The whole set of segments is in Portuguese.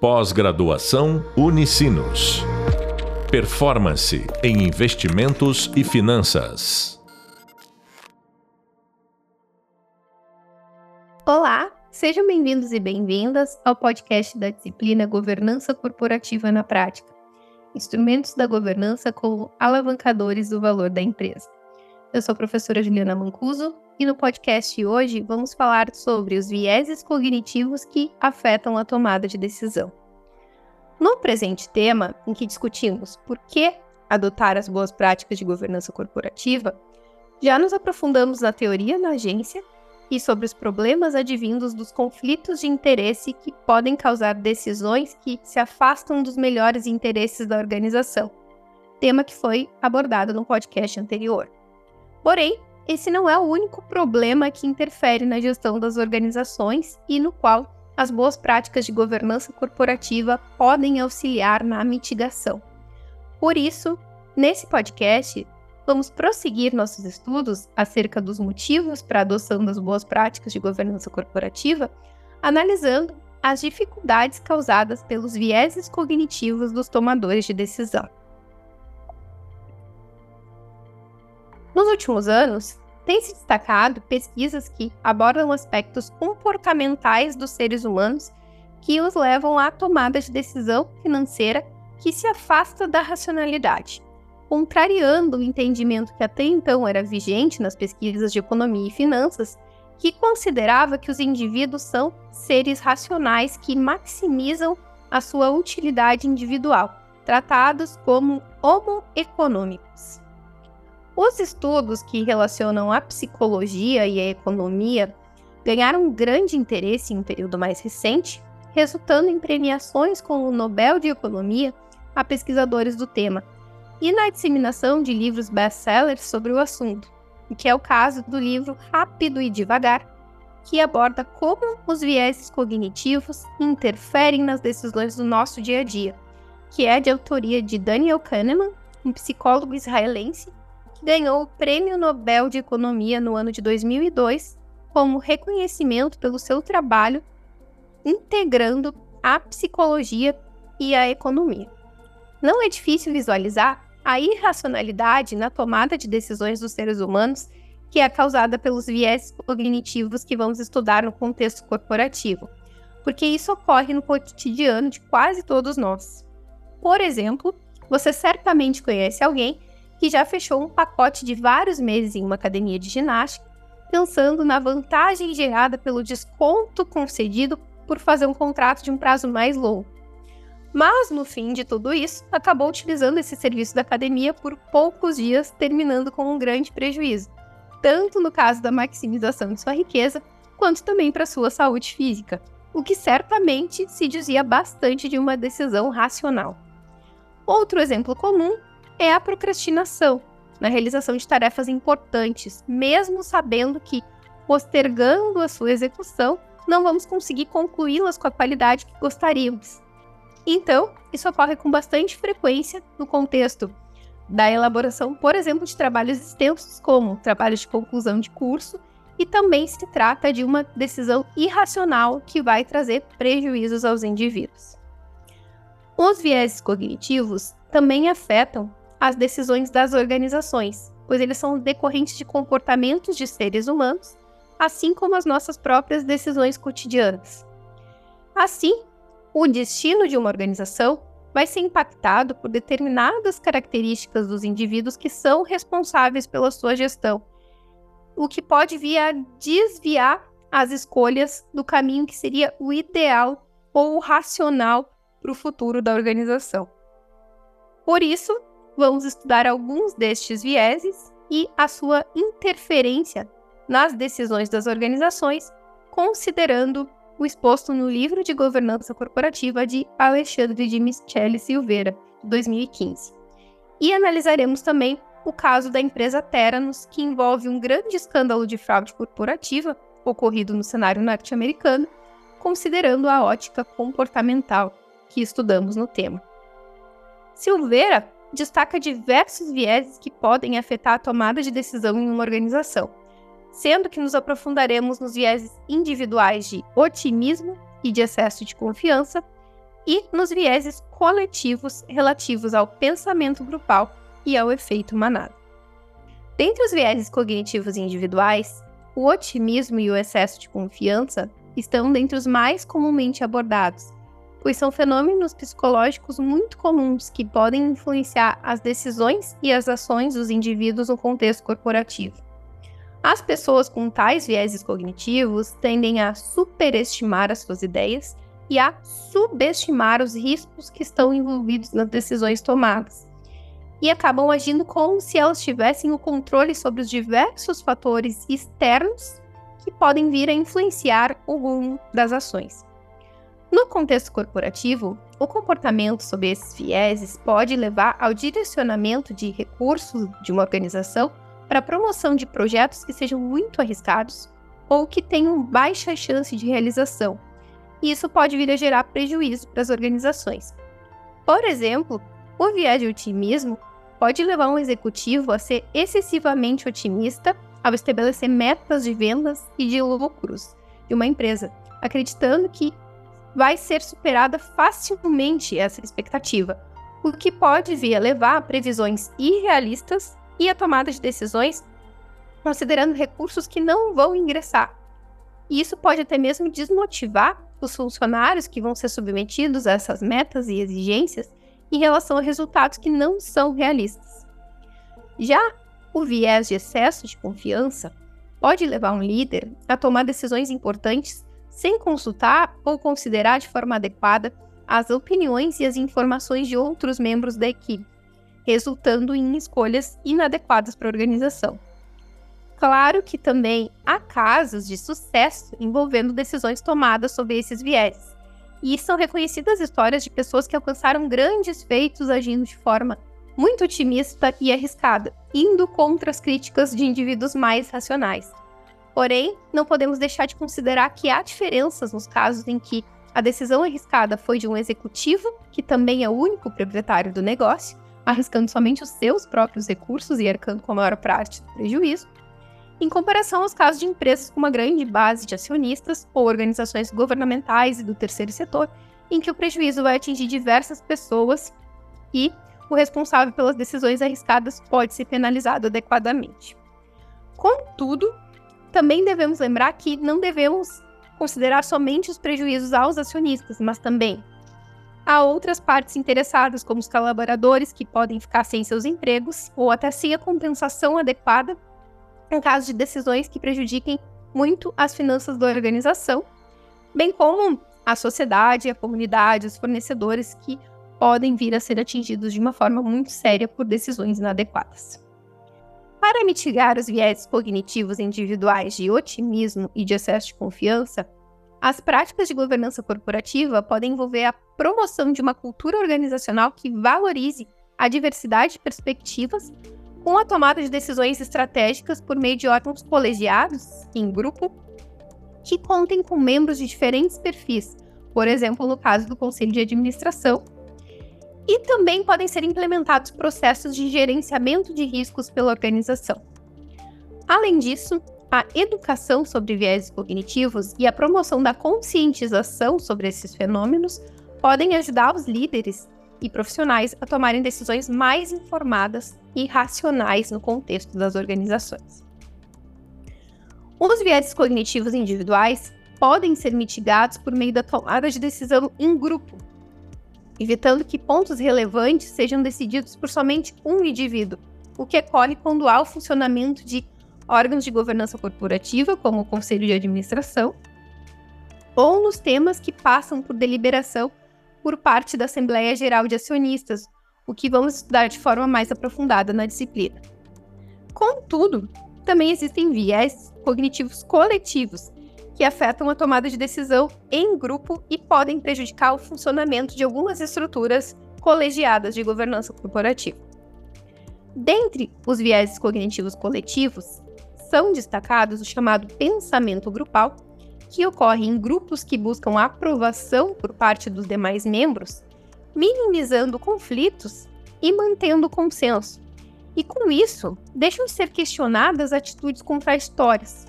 Pós-graduação Unicinos. Performance em investimentos e finanças. Olá, sejam bem-vindos e bem-vindas ao podcast da disciplina Governança Corporativa na Prática. Instrumentos da governança como alavancadores do valor da empresa. Eu sou a professora Juliana Mancuso e no podcast hoje vamos falar sobre os vieses cognitivos que afetam a tomada de decisão. No presente tema, em que discutimos por que adotar as boas práticas de governança corporativa, já nos aprofundamos na teoria da agência e sobre os problemas advindos dos conflitos de interesse que podem causar decisões que se afastam dos melhores interesses da organização, tema que foi abordado no podcast anterior. Porém, esse não é o único problema que interfere na gestão das organizações e no qual as boas práticas de governança corporativa podem auxiliar na mitigação. Por isso, nesse podcast, vamos prosseguir nossos estudos acerca dos motivos para a adoção das boas práticas de governança corporativa, analisando as dificuldades causadas pelos vieses cognitivos dos tomadores de decisão. Nos últimos anos, têm se destacado pesquisas que abordam aspectos comportamentais dos seres humanos que os levam à tomada de decisão financeira que se afasta da racionalidade, contrariando o entendimento que até então era vigente nas pesquisas de economia e finanças, que considerava que os indivíduos são seres racionais que maximizam a sua utilidade individual, tratados como homo econômicos. Os estudos que relacionam a psicologia e a economia ganharam grande interesse em um período mais recente, resultando em premiações com o Nobel de Economia a pesquisadores do tema e na disseminação de livros best-sellers sobre o assunto, que é o caso do livro Rápido e Devagar, que aborda como os vieses cognitivos interferem nas decisões do nosso dia a dia, que é de autoria de Daniel Kahneman, um psicólogo israelense ganhou o Prêmio Nobel de Economia no ano de 2002 como reconhecimento pelo seu trabalho integrando a psicologia e a economia. Não é difícil visualizar a irracionalidade na tomada de decisões dos seres humanos que é causada pelos viés cognitivos que vamos estudar no contexto corporativo, porque isso ocorre no cotidiano de quase todos nós. Por exemplo, você certamente conhece alguém que já fechou um pacote de vários meses em uma academia de ginástica, pensando na vantagem gerada pelo desconto concedido por fazer um contrato de um prazo mais longo. Mas, no fim de tudo isso, acabou utilizando esse serviço da academia por poucos dias, terminando com um grande prejuízo, tanto no caso da maximização de sua riqueza, quanto também para sua saúde física, o que certamente se dizia bastante de uma decisão racional. Outro exemplo comum é a procrastinação na realização de tarefas importantes, mesmo sabendo que, postergando a sua execução, não vamos conseguir concluí-las com a qualidade que gostaríamos. Então, isso ocorre com bastante frequência no contexto da elaboração, por exemplo, de trabalhos extensos, como trabalhos de conclusão de curso, e também se trata de uma decisão irracional que vai trazer prejuízos aos indivíduos. Os vieses cognitivos também afetam as decisões das organizações, pois eles são decorrentes de comportamentos de seres humanos, assim como as nossas próprias decisões cotidianas. Assim, o destino de uma organização vai ser impactado por determinadas características dos indivíduos que são responsáveis pela sua gestão, o que pode vir a desviar as escolhas do caminho que seria o ideal ou o racional para o futuro da organização. Por isso, vamos estudar alguns destes vieses e a sua interferência nas decisões das organizações, considerando o exposto no livro de governança corporativa de Alexandre de Michele Silveira, de 2015. E analisaremos também o caso da empresa Teranos, que envolve um grande escândalo de fraude corporativa ocorrido no cenário norte-americano, considerando a ótica comportamental que estudamos no tema. Silveira destaca diversos vieses que podem afetar a tomada de decisão em uma organização, sendo que nos aprofundaremos nos vieses individuais de otimismo e de excesso de confiança, e nos vieses coletivos relativos ao pensamento grupal e ao efeito manada. Dentre os vieses cognitivos individuais, o otimismo e o excesso de confiança estão dentre os mais comumente abordados, pois são fenômenos psicológicos muito comuns que podem influenciar as decisões e as ações dos indivíduos no contexto corporativo. As pessoas com tais vieses cognitivos tendem a superestimar as suas ideias e a subestimar os riscos que estão envolvidos nas decisões tomadas. E acabam agindo como se elas tivessem o controle sobre os diversos fatores externos que podem vir a influenciar o rumo das ações. No contexto corporativo, o comportamento sob esses vieses pode levar ao direcionamento de recursos de uma organização para a promoção de projetos que sejam muito arriscados ou que tenham baixa chance de realização, e isso pode vir a gerar prejuízo para as organizações. Por exemplo, o viés de otimismo pode levar um executivo a ser excessivamente otimista ao estabelecer metas de vendas e de lucros de uma empresa, acreditando que vai ser superada facilmente essa expectativa, o que pode vir a levar a previsões irrealistas e a tomada de decisões considerando recursos que não vão ingressar. E isso pode até mesmo desmotivar os funcionários que vão ser submetidos a essas metas e exigências em relação a resultados que não são realistas. Já o viés de excesso de confiança pode levar um líder a tomar decisões importantes sem consultar ou considerar de forma adequada as opiniões e as informações de outros membros da equipe, resultando em escolhas inadequadas para a organização. Claro que também há casos de sucesso envolvendo decisões tomadas sob esses vieses. E são reconhecidas histórias de pessoas que alcançaram grandes feitos agindo de forma muito otimista e arriscada, indo contra as críticas de indivíduos mais racionais. Porém, não podemos deixar de considerar que há diferenças nos casos em que a decisão arriscada foi de um executivo, que também é o único proprietário do negócio, arriscando somente os seus próprios recursos e arcando com a maior parte do prejuízo, em comparação aos casos de empresas com uma grande base de acionistas ou organizações governamentais e do terceiro setor, em que o prejuízo vai atingir diversas pessoas e o responsável pelas decisões arriscadas pode ser penalizado adequadamente. Contudo, também devemos lembrar que não devemos considerar somente os prejuízos aos acionistas, mas também a outras partes interessadas, como os colaboradores que podem ficar sem seus empregos ou até sem a compensação adequada em caso de decisões que prejudiquem muito as finanças da organização, bem como a sociedade, a comunidade, os fornecedores que podem vir a ser atingidos de uma forma muito séria por decisões inadequadas. Para mitigar os viés cognitivos individuais de otimismo e de excesso de confiança, as práticas de governança corporativa podem envolver a promoção de uma cultura organizacional que valorize a diversidade de perspectivas com a tomada de decisões estratégicas por meio de órgãos colegiados, em grupo, que contem com membros de diferentes perfis, por exemplo, no caso do conselho de administração. E também podem ser implementados processos de gerenciamento de riscos pela organização. Além disso, a educação sobre viés cognitivos e a promoção da conscientização sobre esses fenômenos podem ajudar os líderes e profissionais a tomarem decisões mais informadas e racionais no contexto das organizações. Os viés cognitivos individuais podem ser mitigados por meio da tomada de decisão em grupo, evitando que pontos relevantes sejam decididos por somente um indivíduo, o que ocorre quando há o funcionamento de órgãos de governança corporativa, como o Conselho de Administração, ou nos temas que passam por deliberação por parte da Assembleia Geral de Acionistas, o que vamos estudar de forma mais aprofundada na disciplina. Contudo, também existem viés cognitivos coletivos que afetam a tomada de decisão em grupo e podem prejudicar o funcionamento de algumas estruturas colegiadas de governança corporativa. Dentre os viés cognitivos coletivos, são destacados o chamado pensamento grupal, que ocorre em grupos que buscam aprovação por parte dos demais membros, minimizando conflitos e mantendo consenso. E com isso, deixam de ser questionadas atitudes contraditórias.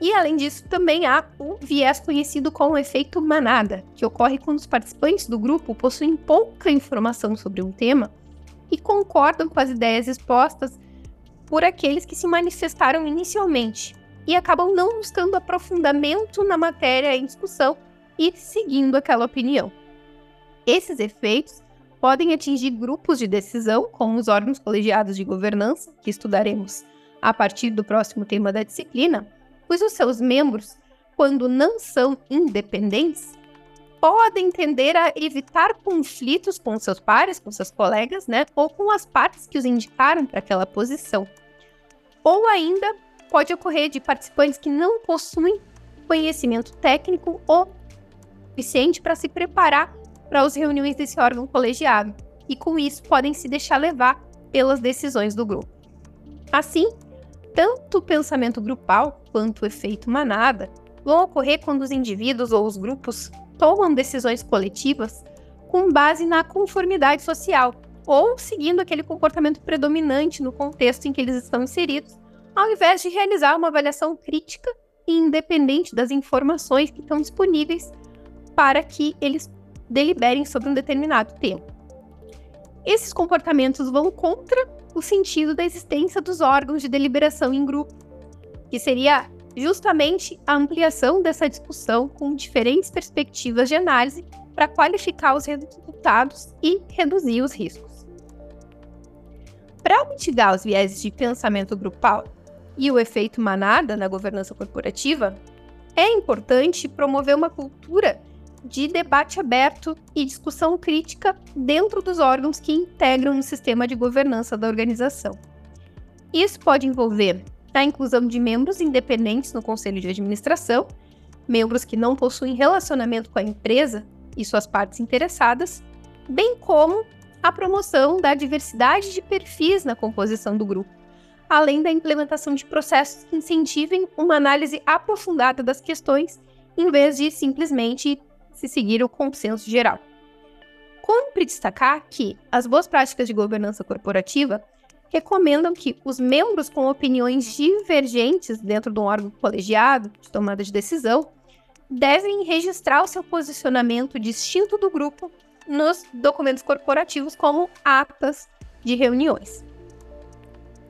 E além disso, também há o viés conhecido como efeito manada, que ocorre quando os participantes do grupo possuem pouca informação sobre um tema e concordam com as ideias expostas por aqueles que se manifestaram inicialmente e acabam não buscando aprofundamento na matéria em discussão e seguindo aquela opinião. Esses efeitos podem atingir grupos de decisão, como os órgãos colegiados de governança, que estudaremos a partir do próximo tema da disciplina, pois os seus membros, quando não são independentes, podem tender a evitar conflitos com seus pares, com seus colegas, né, ou com as partes que os indicaram para aquela posição. Ou ainda pode ocorrer de participantes que não possuem conhecimento técnico ou suficiente para se preparar para as reuniões desse órgão colegiado, e com isso podem se deixar levar pelas decisões do grupo. Assim, tanto o pensamento grupal quanto o efeito manada vão ocorrer quando os indivíduos ou os grupos tomam decisões coletivas com base na conformidade social ou seguindo aquele comportamento predominante no contexto em que eles estão inseridos, ao invés de realizar uma avaliação crítica e independente das informações que estão disponíveis para que eles deliberem sobre um determinado tema. Esses comportamentos vão contra o sentido da existência dos órgãos de deliberação em grupo, que seria justamente a ampliação dessa discussão com diferentes perspectivas de análise para qualificar os resultados e reduzir os riscos. Para mitigar os viéses de pensamento grupal e o efeito manada na governança corporativa, é importante promover uma cultura de debate aberto e discussão crítica dentro dos órgãos que integram o sistema de governança da organização. Isso pode envolver a inclusão de membros independentes no conselho de administração, membros que não possuem relacionamento com a empresa e suas partes interessadas, bem como a promoção da diversidade de perfis na composição do grupo, além da implementação de processos que incentivem uma análise aprofundada das questões, em vez de simplesmente se seguir o consenso geral. Cumpre destacar que as boas práticas de governança corporativa recomendam que os membros com opiniões divergentes dentro de um órgão colegiado de tomada de decisão devem registrar o seu posicionamento distinto do grupo nos documentos corporativos como atas de reuniões.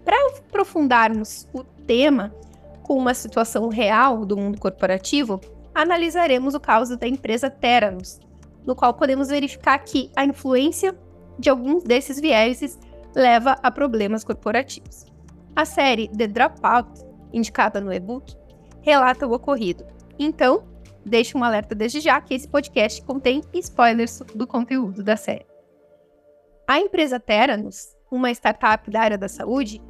Para aprofundarmos o tema com uma situação real do mundo corporativo, analisaremos o caso da empresa Theranos, no qual podemos verificar que a influência de alguns desses vieses leva a problemas corporativos. A série The Dropout, indicada no e-book, relata o ocorrido. Então, deixo um alerta desde já que esse podcast contém spoilers do conteúdo da série. A empresa Theranos, uma startup da área da saúde,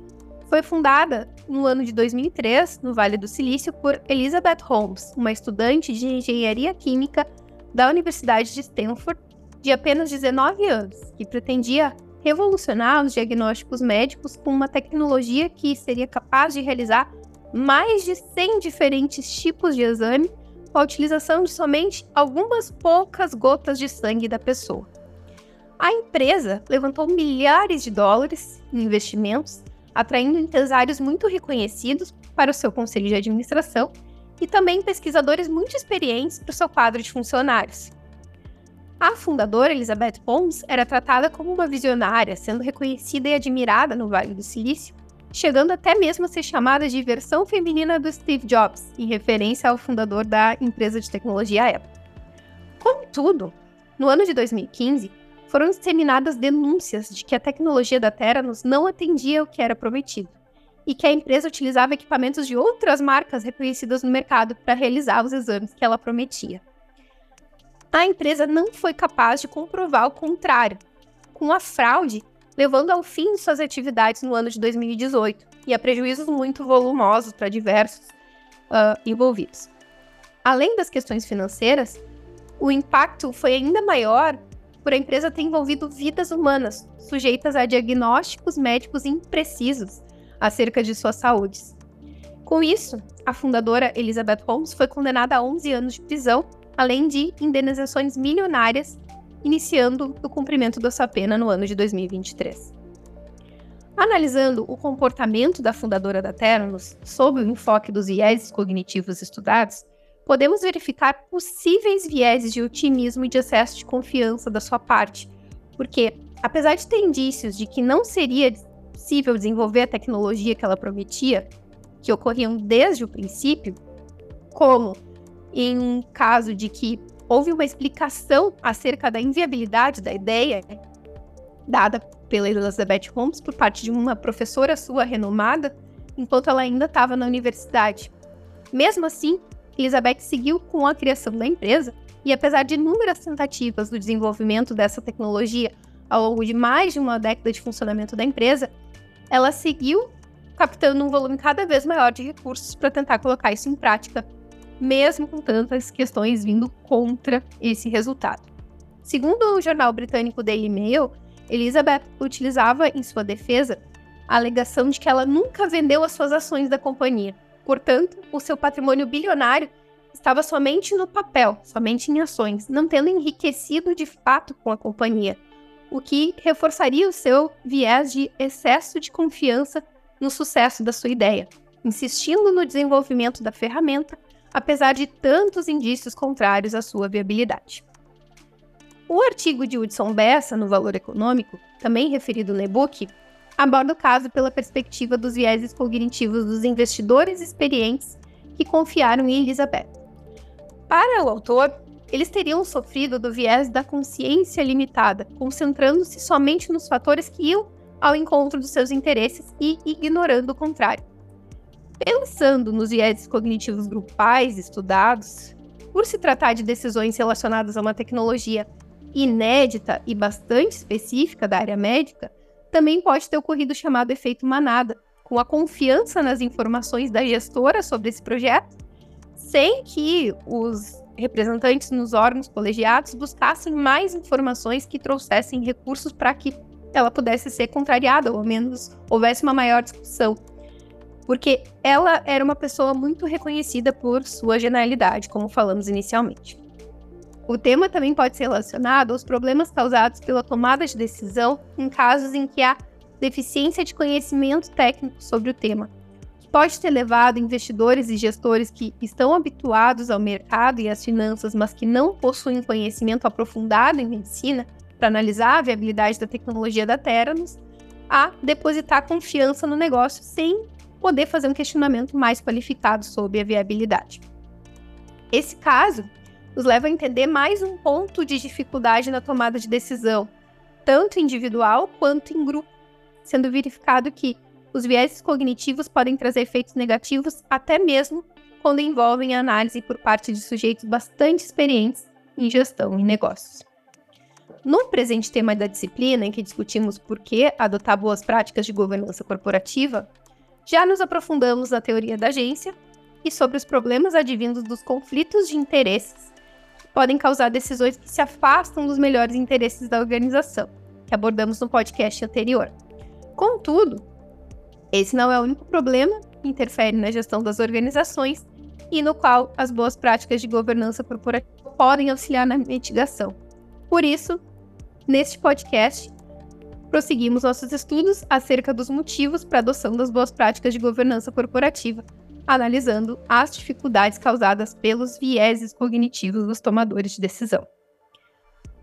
foi fundada no ano de 2003, no Vale do Silício, por Elizabeth Holmes, uma estudante de engenharia química da Universidade de Stanford, de apenas 19 anos, que pretendia revolucionar os diagnósticos médicos com uma tecnologia que seria capaz de realizar mais de 100 diferentes tipos de exame com a utilização de somente algumas poucas gotas de sangue da pessoa. A empresa levantou milhares de dólares em investimentos atraindo empresários muito reconhecidos para o seu conselho de administração e também pesquisadores muito experientes para o seu quadro de funcionários. A fundadora, Elizabeth Holmes, era tratada como uma visionária, sendo reconhecida e admirada no Vale do Silício, chegando até mesmo a ser chamada de versão feminina do Steve Jobs, em referência ao fundador da empresa de tecnologia Apple. Contudo, no ano de 2015, foram disseminadas denúncias de que a tecnologia da Theranos não atendia o que era prometido e que a empresa utilizava equipamentos de outras marcas reconhecidas no mercado para realizar os exames que ela prometia. A empresa não foi capaz de comprovar o contrário, com a fraude levando ao fim de suas atividades no ano de 2018 e a prejuízos muito volumosos para diversos uh, envolvidos. Além das questões financeiras, o impacto foi ainda maior por a empresa ter envolvido vidas humanas, sujeitas a diagnósticos médicos imprecisos acerca de suas saúdes. Com isso, a fundadora Elizabeth Holmes foi condenada a 11 anos de prisão, além de indenizações milionárias, iniciando o cumprimento da sua pena no ano de 2023. Analisando o comportamento da fundadora da Ternos sob o enfoque dos vieses cognitivos estudados, podemos verificar possíveis vieses de otimismo e de excesso de confiança da sua parte, porque, apesar de ter indícios de que não seria possível desenvolver a tecnologia que ela prometia, que ocorriam desde o princípio, como em caso de que houve uma explicação acerca da inviabilidade da ideia dada pela Elizabeth Holmes por parte de uma professora sua renomada, enquanto ela ainda estava na universidade. Mesmo assim, Elizabeth seguiu com a criação da empresa e, apesar de inúmeras tentativas do desenvolvimento dessa tecnologia ao longo de mais de uma década de funcionamento da empresa, ela seguiu captando um volume cada vez maior de recursos para tentar colocar isso em prática, mesmo com tantas questões vindo contra esse resultado. Segundo o jornal britânico Daily Mail, Elizabeth utilizava em sua defesa a alegação de que ela nunca vendeu as suas ações da companhia. Portanto, o seu patrimônio bilionário estava somente no papel, somente em ações, não tendo enriquecido de fato com a companhia, o que reforçaria o seu viés de excesso de confiança no sucesso da sua ideia, insistindo no desenvolvimento da ferramenta, apesar de tantos indícios contrários à sua viabilidade. O artigo de Hudson Bessa, no Valor Econômico, também referido no e-book, aborda o caso pela perspectiva dos vieses cognitivos dos investidores experientes que confiaram em Elizabeth. Para o autor, eles teriam sofrido do viés da consciência limitada, concentrando-se somente nos fatores que iam ao encontro dos seus interesses e ignorando o contrário. Pensando nos vieses cognitivos grupais estudados, por se tratar de decisões relacionadas a uma tecnologia inédita e bastante específica da área médica, também pode ter ocorrido o chamado efeito manada, com a confiança nas informações da gestora sobre esse projeto, sem que os representantes nos órgãos colegiados buscassem mais informações que trouxessem recursos para que ela pudesse ser contrariada, ou ao menos houvesse uma maior discussão. Porque ela era uma pessoa muito reconhecida por sua genialidade, como falamos inicialmente. O tema também pode ser relacionado aos problemas causados pela tomada de decisão em casos em que há deficiência de conhecimento técnico sobre o tema, que pode ter levado investidores e gestores que estão habituados ao mercado e às finanças, mas que não possuem conhecimento aprofundado em medicina para analisar a viabilidade da tecnologia da Theranos, a depositar confiança no negócio sem poder fazer um questionamento mais qualificado sobre a viabilidade. Esse caso nos leva a entender mais um ponto de dificuldade na tomada de decisão, tanto individual quanto em grupo, sendo verificado que os vieses cognitivos podem trazer efeitos negativos até mesmo quando envolvem análise por parte de sujeitos bastante experientes em gestão e negócios. No presente tema da disciplina, em que discutimos por que adotar boas práticas de governança corporativa, já nos aprofundamos na teoria da agência e sobre os problemas advindos dos conflitos de interesses podem causar decisões que se afastam dos melhores interesses da organização, que abordamos no podcast anterior. Contudo, esse não é o único problema que interfere na gestão das organizações e no qual as boas práticas de governança corporativa podem auxiliar na mitigação. Por isso, neste podcast, prosseguimos nossos estudos acerca dos motivos para a adoção das boas práticas de governança corporativa analisando as dificuldades causadas pelos vieses cognitivos dos tomadores de decisão.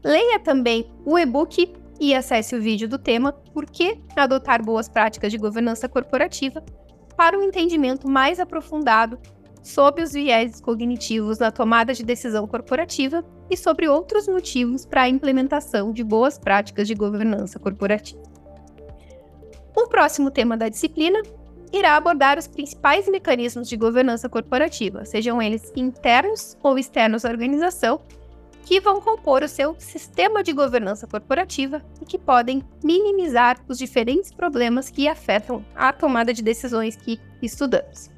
Leia também o e-book e acesse o vídeo do tema Por que adotar boas práticas de governança corporativa para um entendimento mais aprofundado sobre os vieses cognitivos na tomada de decisão corporativa e sobre outros motivos para a implementação de boas práticas de governança corporativa. O próximo tema da disciplina irá abordar os principais mecanismos de governança corporativa, sejam eles internos ou externos à organização, que vão compor o seu sistema de governança corporativa e que podem minimizar os diferentes problemas que afetam a tomada de decisões que estudamos.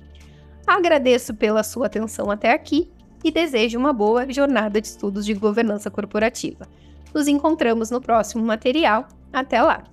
Agradeço pela sua atenção até aqui e desejo uma boa jornada de estudos de governança corporativa. Nos encontramos no próximo material. Até lá!